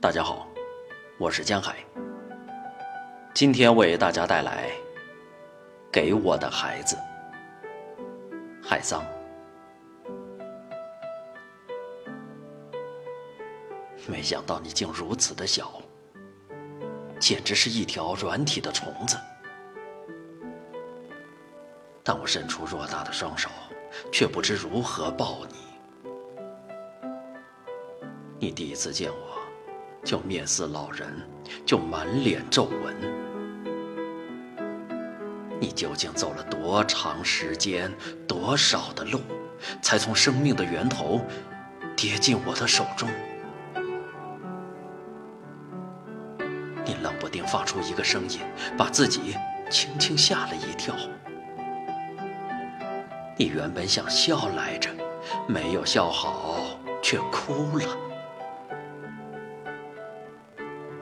大家好，我是江海。今天为大家带来《给我的孩子》，海桑。没想到你竟如此的小，简直是一条软体的虫子。但我伸出偌大的双手，却不知如何抱你。你第一次见我，就面似老人，就满脸皱纹。你究竟走了多长时间、多少的路，才从生命的源头跌进我的手中？你冷不丁发出一个声音，把自己轻轻吓了一跳。你原本想笑来着，没有笑好，却哭了，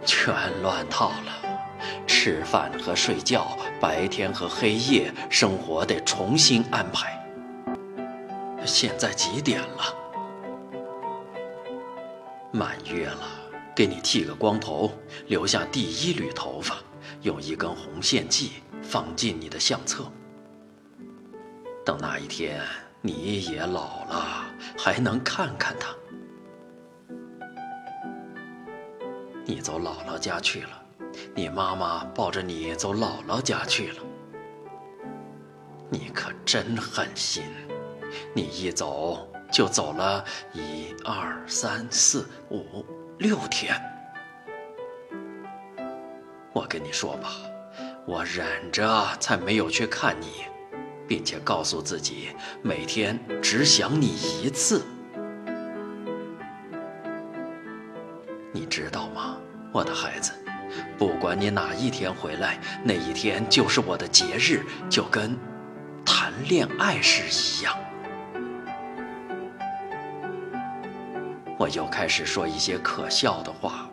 全乱套了。吃饭和睡觉，白天和黑夜，生活得重新安排。现在几点了？满月了，给你剃个光头，留下第一缕头发，用一根红线系放进你的相册。等那一天你也老了，还能看看他。你走姥姥家去了，你妈妈抱着你走姥姥家去了。你可真狠心，你一走就走了一二三四五六天。我跟你说吧，我忍着才没有去看你。并且告诉自己，每天只想你一次。我的孩子？不管你哪一天回来，那一天就是我的节日，就跟谈恋爱时一样。我又开始说一些可笑的话，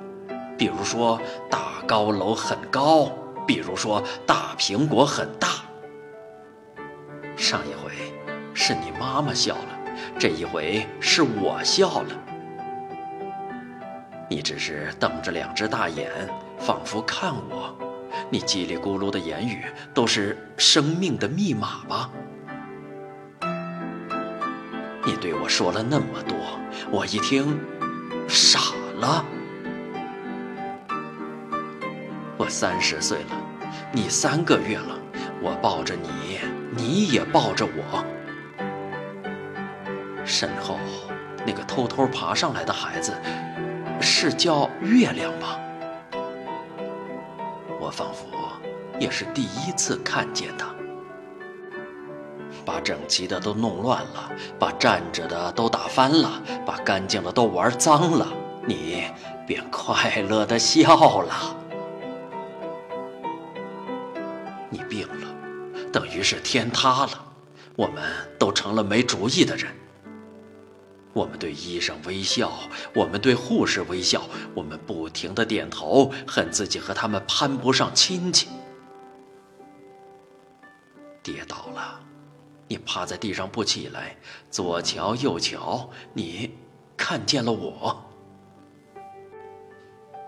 比如说大高楼很高，比如说大苹果很大。上一回是你妈妈笑了，这一回是我笑了。你只是瞪着两只大眼，仿佛看我。你叽里咕噜的言语都是生命的密码吧？你对我说了那么多，我一听傻了。我三十岁了，你三个月了，我抱着你。你也抱着我，身后那个偷偷爬上来的孩子，是叫月亮吧？我仿佛也是第一次看见他，把整齐的都弄乱了，把站着的都打翻了，把干净的都玩脏了，你便快乐的笑了。你病了。等于是天塌了，我们都成了没主意的人。我们对医生微笑，我们对护士微笑，我们不停的点头，恨自己和他们攀不上亲戚。跌倒了，你趴在地上不起来，左瞧右瞧，你看见了我。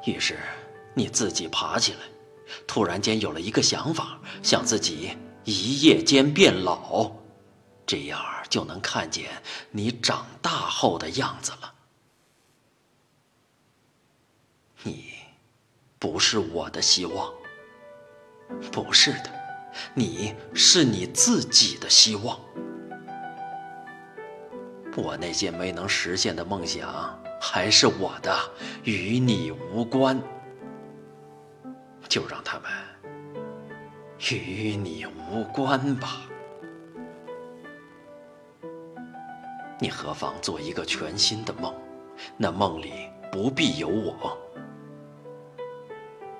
于是你自己爬起来，突然间有了一个想法，想自己。一夜间变老，这样就能看见你长大后的样子了。你不是我的希望，不是的，你是你自己的希望。我那些没能实现的梦想还是我的，与你无关。就让他们。与你无关吧，你何妨做一个全新的梦？那梦里不必有我。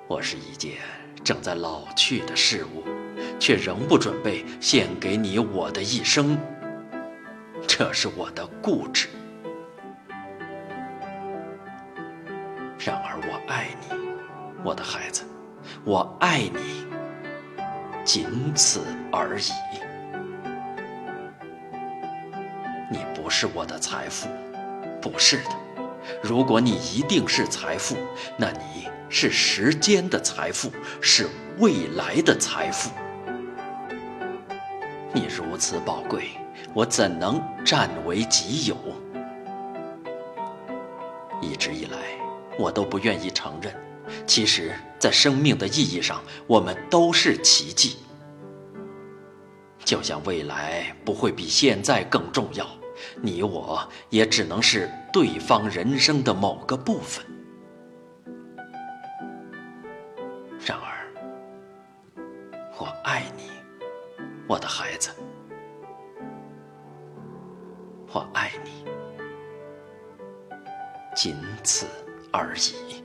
我是一件正在老去的事物，却仍不准备献给你我的一生。这是我的固执。然而我爱你，我的孩子，我爱你。仅此而已。是我的财富，不是的，如果你一定是财富，那你是时间的财富，是未来的财富。你如此宝贵，我怎能占为己有？一直以来，我都不愿意承认，其实，在生命的意义上，我们都是奇迹。就像未来不会比现在更重要。你我也只能是对方人生的某个部分。然而，我爱你，我的孩子，我爱你，仅此而已。